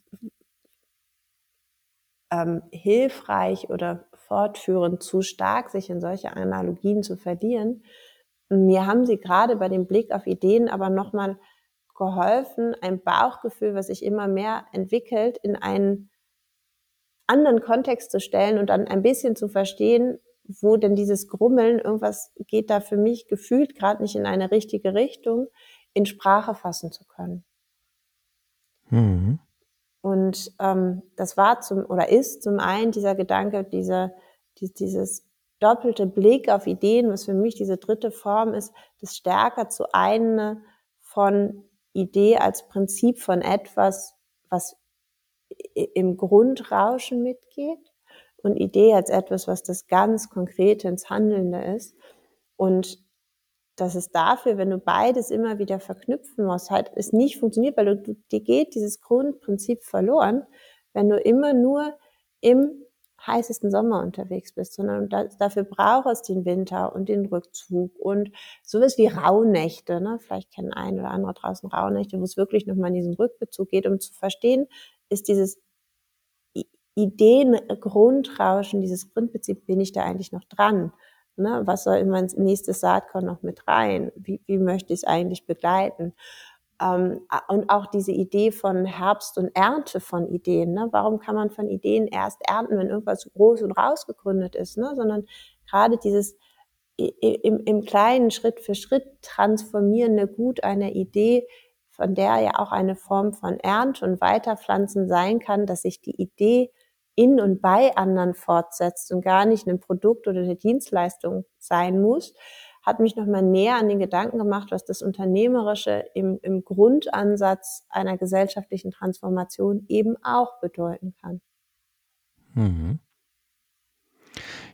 ähm, hilfreich oder fortführend zu stark, sich in solche Analogien zu verlieren. Mir haben sie gerade bei dem Blick auf Ideen aber nochmal geholfen, ein Bauchgefühl, was sich immer mehr entwickelt, in einen anderen Kontext zu stellen und dann ein bisschen zu verstehen, wo denn dieses Grummeln, irgendwas geht da für mich gefühlt gerade nicht in eine richtige Richtung, in Sprache fassen zu können. Mhm. Und ähm, das war zum oder ist zum einen dieser Gedanke, dieser, die, dieses doppelte Blick auf Ideen, was für mich diese dritte Form ist, das stärker zu einer von Idee als Prinzip von etwas, was im Grundrauschen mitgeht und Idee als etwas, was das ganz Konkrete ins Handelnde ist. Und dass es dafür, wenn du beides immer wieder verknüpfen musst, halt es nicht funktioniert, weil du, dir geht dieses Grundprinzip verloren, wenn du immer nur im heißesten Sommer unterwegs bist, sondern da, dafür braucht es den Winter und den Rückzug und sowas wie Rauhnächte. Ne? Vielleicht kennen ein oder andere draußen Rauhnächte, wo es wirklich nochmal in diesen Rückbezug geht, um zu verstehen, ist dieses Ideengrundrauschen, dieses Grundprinzip, bin ich da eigentlich noch dran? Ne? Was soll in mein nächstes Saatkorn noch mit rein? Wie, wie möchte ich es eigentlich begleiten? Ähm, und auch diese Idee von Herbst und Ernte von Ideen. Ne? Warum kann man von Ideen erst ernten, wenn irgendwas groß und rausgegründet ist? Ne? Sondern gerade dieses im, im kleinen Schritt für Schritt transformierende Gut einer Idee, von der ja auch eine Form von Ernte und Weiterpflanzen sein kann, dass sich die Idee in und bei anderen fortsetzt und gar nicht ein Produkt oder eine Dienstleistung sein muss, hat mich nochmal näher an den Gedanken gemacht, was das Unternehmerische im, im Grundansatz einer gesellschaftlichen Transformation eben auch bedeuten kann. Mhm.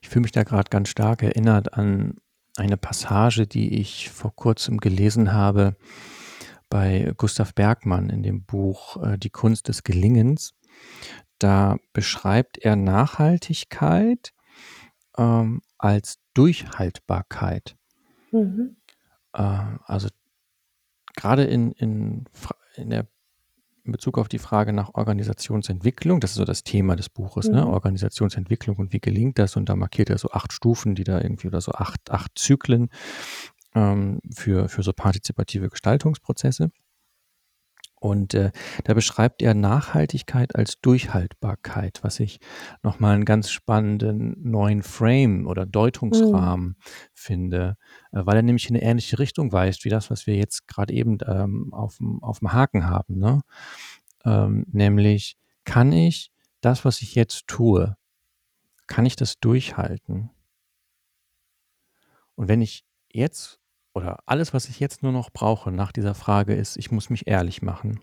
Ich fühle mich da gerade ganz stark erinnert an eine Passage, die ich vor kurzem gelesen habe bei Gustav Bergmann in dem Buch äh, Die Kunst des Gelingens. Da beschreibt er Nachhaltigkeit ähm, als Durchhaltbarkeit. Mhm. Äh, also gerade in, in, in, der, in Bezug auf die Frage nach Organisationsentwicklung, das ist so das Thema des Buches, ne? mhm. ne? Organisationsentwicklung und wie gelingt das? Und da markiert er so acht Stufen, die da irgendwie oder so acht, acht Zyklen ähm, für, für so partizipative Gestaltungsprozesse. Und äh, da beschreibt er Nachhaltigkeit als Durchhaltbarkeit, was ich nochmal einen ganz spannenden neuen Frame oder Deutungsrahmen mhm. finde, äh, weil er nämlich in eine ähnliche Richtung weist, wie das, was wir jetzt gerade eben ähm, auf dem Haken haben. Ne? Ähm, nämlich, kann ich das, was ich jetzt tue, kann ich das durchhalten? Und wenn ich jetzt oder alles, was ich jetzt nur noch brauche nach dieser Frage ist, ich muss mich ehrlich machen.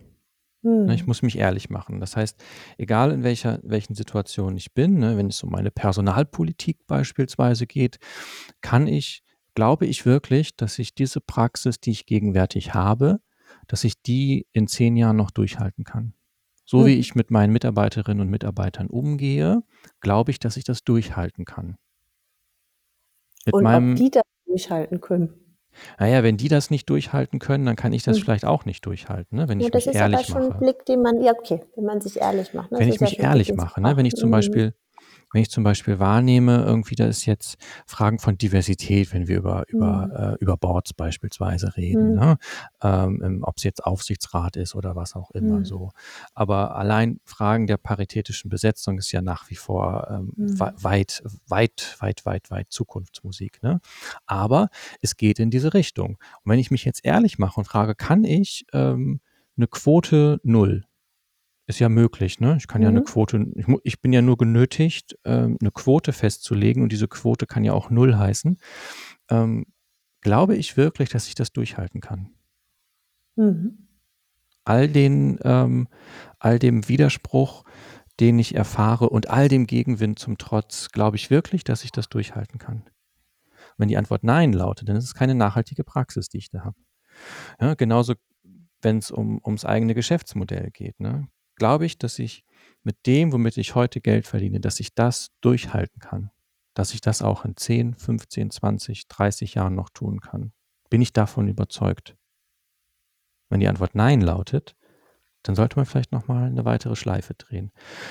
Ne, ich hm. muss mich ehrlich machen. Das heißt, egal in welcher, welchen Situationen ich bin, ne, wenn es um meine Personalpolitik beispielsweise geht, kann ich, glaube ich wirklich, dass ich diese Praxis, die ich gegenwärtig habe, dass ich die in zehn Jahren noch durchhalten kann. So wie hm. ich mit meinen Mitarbeiterinnen und Mitarbeitern umgehe, glaube ich, dass ich das durchhalten kann. Mit und meinem, ob die das durchhalten können. Naja, wenn die das nicht durchhalten können, dann kann ich das hm. vielleicht auch nicht durchhalten, ne? wenn ja, ich mich ehrlich mache. Das ist aber schon ein Blick, den man, ja okay, wenn man sich ehrlich macht. Ne? Wenn ich mich ehrlich mache, ne? wenn ich zum mhm. Beispiel wenn ich zum Beispiel wahrnehme, irgendwie da ist jetzt Fragen von Diversität, wenn wir über, über, mhm. äh, über Boards beispielsweise reden, mhm. ne? ähm, ob es jetzt Aufsichtsrat ist oder was auch immer mhm. so. Aber allein Fragen der paritätischen Besetzung ist ja nach wie vor ähm, mhm. weit, weit, weit, weit, weit Zukunftsmusik. Ne? Aber es geht in diese Richtung. Und wenn ich mich jetzt ehrlich mache und frage, kann ich ähm, eine Quote null ist ja möglich, ne? Ich kann ja eine mhm. Quote, ich, ich bin ja nur genötigt, ähm, eine Quote festzulegen und diese Quote kann ja auch null heißen. Ähm, glaube ich wirklich, dass ich das durchhalten kann? Mhm. All den, ähm, all dem Widerspruch, den ich erfahre und all dem Gegenwind zum Trotz, glaube ich wirklich, dass ich das durchhalten kann? Wenn die Antwort Nein lautet, dann ist es keine nachhaltige Praxis, die ich da habe. Ja, genauso, wenn es um, ums eigene Geschäftsmodell geht. Ne? Glaube ich, dass ich mit dem, womit ich heute Geld verdiene, dass ich das durchhalten kann. Dass ich das auch in 10, 15, 20, 30 Jahren noch tun kann. Bin ich davon überzeugt? Wenn die Antwort Nein lautet, dann sollte man vielleicht nochmal eine weitere Schleife drehen.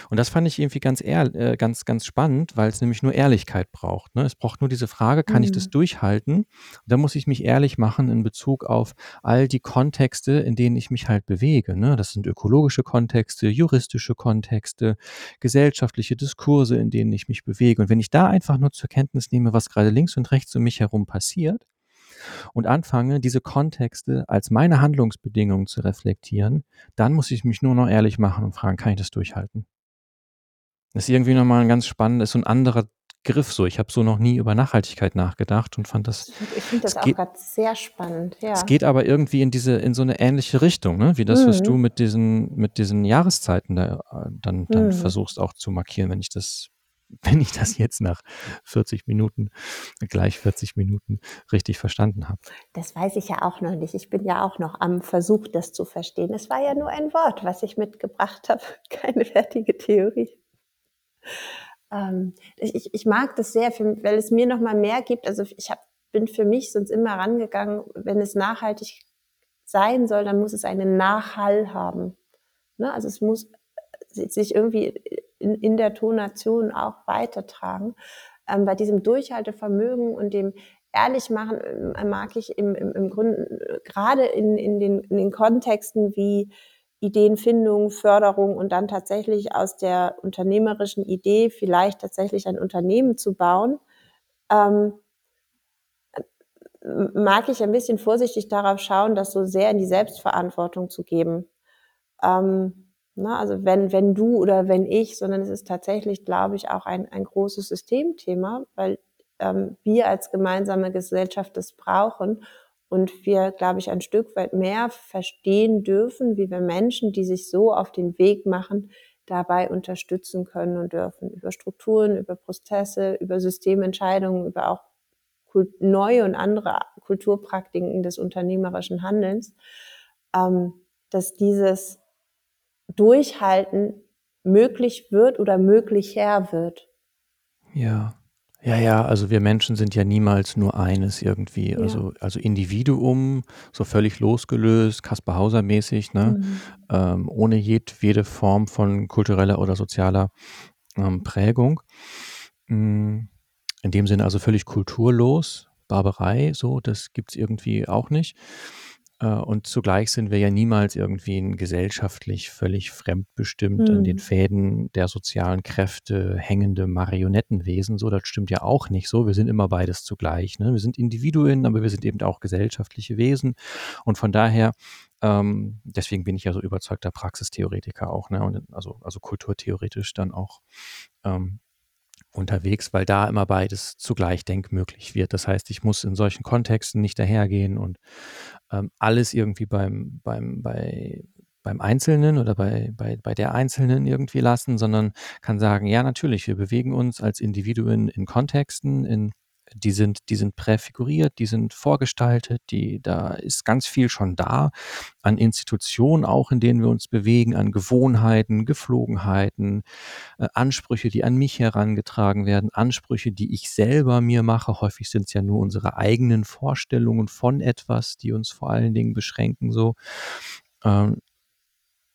Und das fand ich irgendwie ganz, ehr, äh, ganz, ganz spannend, weil es nämlich nur Ehrlichkeit braucht. Ne? Es braucht nur diese Frage, kann mhm. ich das mhm. durchhalten? Und da muss ich mich ehrlich machen in Bezug auf all die Kontexte, in denen ich mich halt bewege. Ne? Das sind ökologische Kontexte, juristische Kontexte, gesellschaftliche Diskurse, in denen ich mich bewege. Und wenn ich da einfach nur zur Kenntnis nehme, was gerade links und rechts um mich herum passiert, und anfange, diese Kontexte als meine Handlungsbedingungen zu reflektieren, dann muss ich mich nur noch ehrlich machen und fragen, kann ich das durchhalten? Das ist irgendwie nochmal ein ganz spannendes, so ein anderer Griff so. Ich habe so noch nie über Nachhaltigkeit nachgedacht und fand das. Ich finde das auch gerade sehr spannend, ja. Es geht aber irgendwie in diese, in so eine ähnliche Richtung, ne? Wie das, mhm. was du mit diesen, mit diesen Jahreszeiten da, äh, dann, dann mhm. versuchst auch zu markieren, wenn ich das wenn ich das jetzt nach 40 Minuten, gleich 40 Minuten richtig verstanden habe. Das weiß ich ja auch noch nicht. Ich bin ja auch noch am Versuch, das zu verstehen. Es war ja nur ein Wort, was ich mitgebracht habe, keine fertige Theorie. ähm, ich, ich mag das sehr, weil es mir nochmal mehr gibt. Also ich hab, bin für mich sonst immer rangegangen, wenn es nachhaltig sein soll, dann muss es einen Nachhall haben. Ne? Also es muss sich irgendwie in, in der Tonation auch weitertragen. Ähm, bei diesem Durchhaltevermögen und dem Ehrlichmachen äh, mag ich im, im, im Grunde gerade in, in, den, in den Kontexten wie Ideenfindung, Förderung und dann tatsächlich aus der unternehmerischen Idee vielleicht tatsächlich ein Unternehmen zu bauen, ähm, mag ich ein bisschen vorsichtig darauf schauen, das so sehr in die Selbstverantwortung zu geben. Ähm, na, also wenn, wenn du oder wenn ich, sondern es ist tatsächlich, glaube ich, auch ein, ein großes Systemthema, weil ähm, wir als gemeinsame Gesellschaft das brauchen und wir, glaube ich, ein Stück weit mehr verstehen dürfen, wie wir Menschen, die sich so auf den Weg machen, dabei unterstützen können und dürfen. Über Strukturen, über Prozesse, über Systementscheidungen, über auch neue und andere Kulturpraktiken des unternehmerischen Handelns, ähm, dass dieses Durchhalten möglich wird oder möglicher wird. Ja. Ja, ja, also wir Menschen sind ja niemals nur eines irgendwie. Ja. Also, also Individuum, so völlig losgelöst, Kaspar Hauser mäßig, ne? Mhm. Ähm, ohne jedwede Form von kultureller oder sozialer ähm, Prägung. Mm, in dem Sinne also völlig kulturlos, Barbarei, so, das gibt's irgendwie auch nicht. Äh, und zugleich sind wir ja niemals irgendwie ein gesellschaftlich völlig fremdbestimmt an den Mhm. Fäden der sozialen Kräfte hängende Marionettenwesen. So, das stimmt ja auch nicht so. Wir sind immer beides zugleich. Ne? Wir sind Individuen, aber wir sind eben auch gesellschaftliche Wesen. Und von daher, ähm, deswegen bin ich ja so überzeugter Praxistheoretiker auch, ne? Und also, also kulturtheoretisch dann auch ähm, unterwegs, weil da immer beides zugleich denkmöglich wird. Das heißt, ich muss in solchen Kontexten nicht dahergehen und ähm, alles irgendwie beim, beim, bei, beim Einzelnen oder bei, bei, bei der Einzelnen irgendwie lassen, sondern kann sagen, ja, natürlich, wir bewegen uns als Individuen in Kontexten, in die sind, die sind präfiguriert, die sind vorgestaltet, die, da ist ganz viel schon da an Institutionen auch, in denen wir uns bewegen, an Gewohnheiten, Geflogenheiten, äh, Ansprüche, die an mich herangetragen werden, Ansprüche, die ich selber mir mache. Häufig sind es ja nur unsere eigenen Vorstellungen von etwas, die uns vor allen Dingen beschränken, so. Ähm,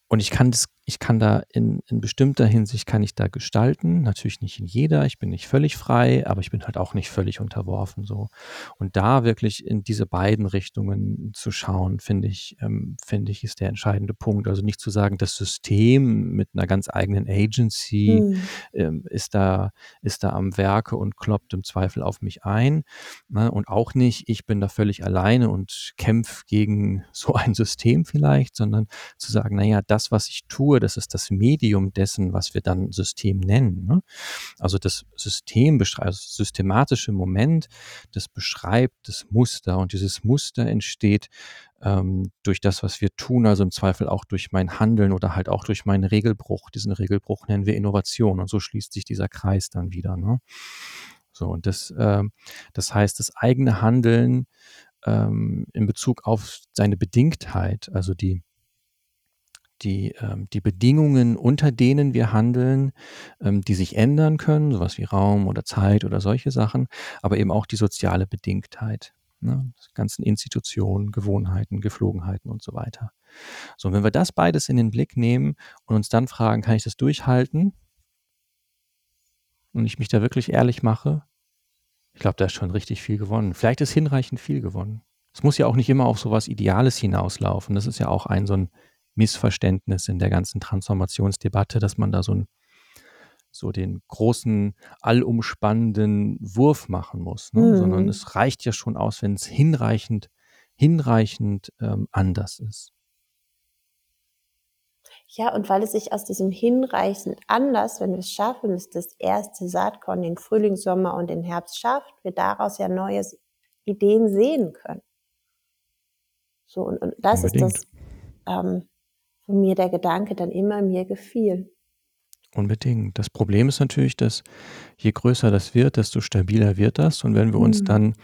und ich kann das ich kann da in, in bestimmter Hinsicht kann ich da gestalten, natürlich nicht in jeder, ich bin nicht völlig frei, aber ich bin halt auch nicht völlig unterworfen so. Und da wirklich in diese beiden Richtungen zu schauen, finde ich, ähm, finde ich, ist der entscheidende Punkt. Also nicht zu sagen, das System mit einer ganz eigenen Agency Mhm. ähm, ist da, ist da am Werke und kloppt im Zweifel auf mich ein. Ne? Und auch nicht, ich bin da völlig alleine und kämpfe gegen so ein System vielleicht, sondern zu sagen, naja, das, was ich tue, das ist das Medium dessen, was wir dann System nennen. Ne? Also das System, also systematische Moment, das beschreibt das Muster und dieses Muster entsteht ähm, durch das, was wir tun, also im Zweifel auch durch mein Handeln oder halt auch durch meinen Regelbruch. Diesen Regelbruch nennen wir Innovation und so schließt sich dieser Kreis dann wieder. Ne? So, und das, äh, das heißt, das eigene Handeln ähm, in Bezug auf seine Bedingtheit, also die die, ähm, die Bedingungen, unter denen wir handeln, ähm, die sich ändern können, sowas wie Raum oder Zeit oder solche Sachen, aber eben auch die soziale Bedingtheit. Ne? Die ganzen Institutionen, Gewohnheiten, Geflogenheiten und so weiter. So, und wenn wir das beides in den Blick nehmen und uns dann fragen, kann ich das durchhalten? Und ich mich da wirklich ehrlich mache, ich glaube, da ist schon richtig viel gewonnen. Vielleicht ist hinreichend viel gewonnen. Es muss ja auch nicht immer auf sowas Ideales hinauslaufen. Das ist ja auch ein so ein Missverständnis in der ganzen Transformationsdebatte, dass man da so, ein, so den großen, allumspannenden Wurf machen muss, ne? Mhm. sondern es reicht ja schon aus, wenn es hinreichend, hinreichend ähm, anders ist. Ja, und weil es sich aus diesem hinreichend anders, wenn wir es schaffen, dass das erste Saatkorn den Frühling, Sommer und den Herbst schafft, wir daraus ja neue Ideen sehen können. So, und, und das Unbedingt. ist das, ähm, wo mir der Gedanke dann immer mir gefiel. Unbedingt. Das Problem ist natürlich, dass je größer das wird, desto stabiler wird das. Und wenn wir uns Mhm. dann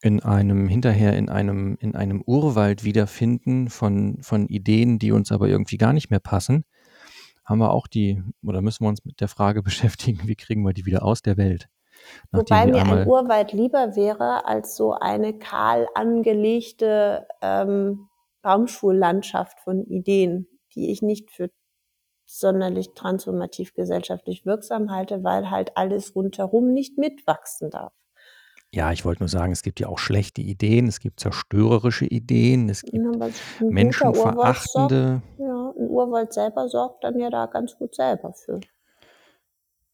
in einem, hinterher in einem, in einem Urwald wiederfinden von, von Ideen, die uns aber irgendwie gar nicht mehr passen, haben wir auch die, oder müssen wir uns mit der Frage beschäftigen, wie kriegen wir die wieder aus der Welt? Wobei mir ein Urwald lieber wäre als so eine kahl angelegte ähm, Baumschullandschaft von Ideen, die ich nicht für sonderlich transformativ gesellschaftlich wirksam halte, weil halt alles rundherum nicht mitwachsen darf. Ja, ich wollte nur sagen, es gibt ja auch schlechte Ideen, es gibt zerstörerische Ideen, es gibt ja, menschenverachtende. Ja, ein Urwald selber sorgt dann ja da ganz gut selber für.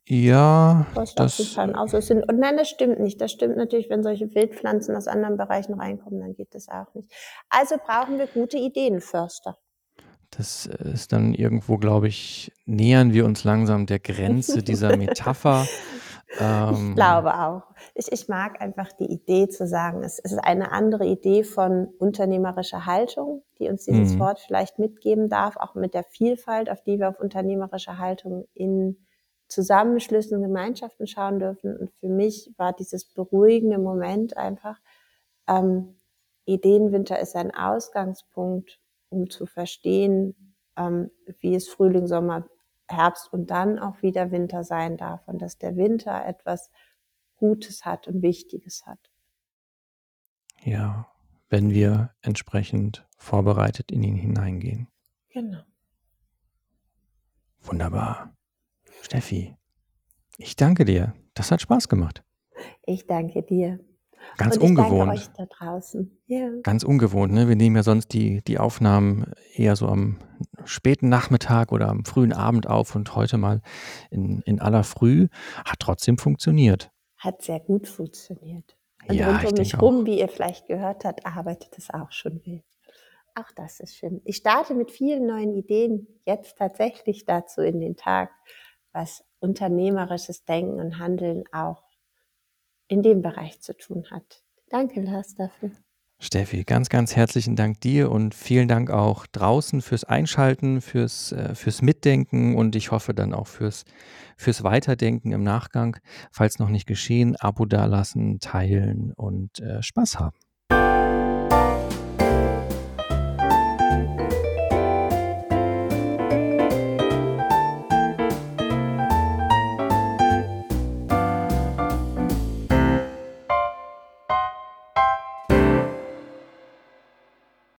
Ja, das, das aus. Sind, und nein, das stimmt nicht. Das stimmt natürlich, wenn solche Wildpflanzen aus anderen Bereichen reinkommen, dann geht das auch nicht. Also brauchen wir gute Ideenförster. Das ist dann irgendwo, glaube ich, nähern wir uns langsam der Grenze dieser Metapher. Ähm, ich glaube auch. Ich, ich mag einfach die Idee zu sagen, es, es ist eine andere Idee von unternehmerischer Haltung, die uns dieses mhm. Wort vielleicht mitgeben darf, auch mit der Vielfalt, auf die wir auf unternehmerische Haltung in Zusammenschlüssen und Gemeinschaften schauen dürfen. Und für mich war dieses beruhigende Moment einfach, ähm, Ideenwinter ist ein Ausgangspunkt, um zu verstehen, ähm, wie es Frühling, Sommer, Herbst und dann auch wieder Winter sein darf und dass der Winter etwas Gutes hat und Wichtiges hat. Ja, wenn wir entsprechend vorbereitet in ihn hineingehen. Genau. Wunderbar. Steffi, ich danke dir. Das hat Spaß gemacht. Ich danke dir. Ganz Und ich ungewohnt. Danke euch da draußen. Ja. Ganz ungewohnt. Ne? Wir nehmen ja sonst die, die Aufnahmen eher so am späten Nachmittag oder am frühen Abend auf und heute mal in, in aller Früh. Hat trotzdem funktioniert. Hat sehr gut funktioniert. Und ja, rund um mich rum, wie ihr vielleicht gehört habt, arbeitet es auch schon wild. Auch das ist schön. Ich starte mit vielen neuen Ideen jetzt tatsächlich dazu in den Tag was unternehmerisches Denken und Handeln auch in dem Bereich zu tun hat. Danke, Lars, dafür. Steffi, ganz, ganz herzlichen Dank dir und vielen Dank auch draußen fürs Einschalten, fürs, äh, fürs Mitdenken und ich hoffe dann auch fürs, fürs Weiterdenken im Nachgang. Falls noch nicht geschehen, Abo dalassen, teilen und äh, Spaß haben.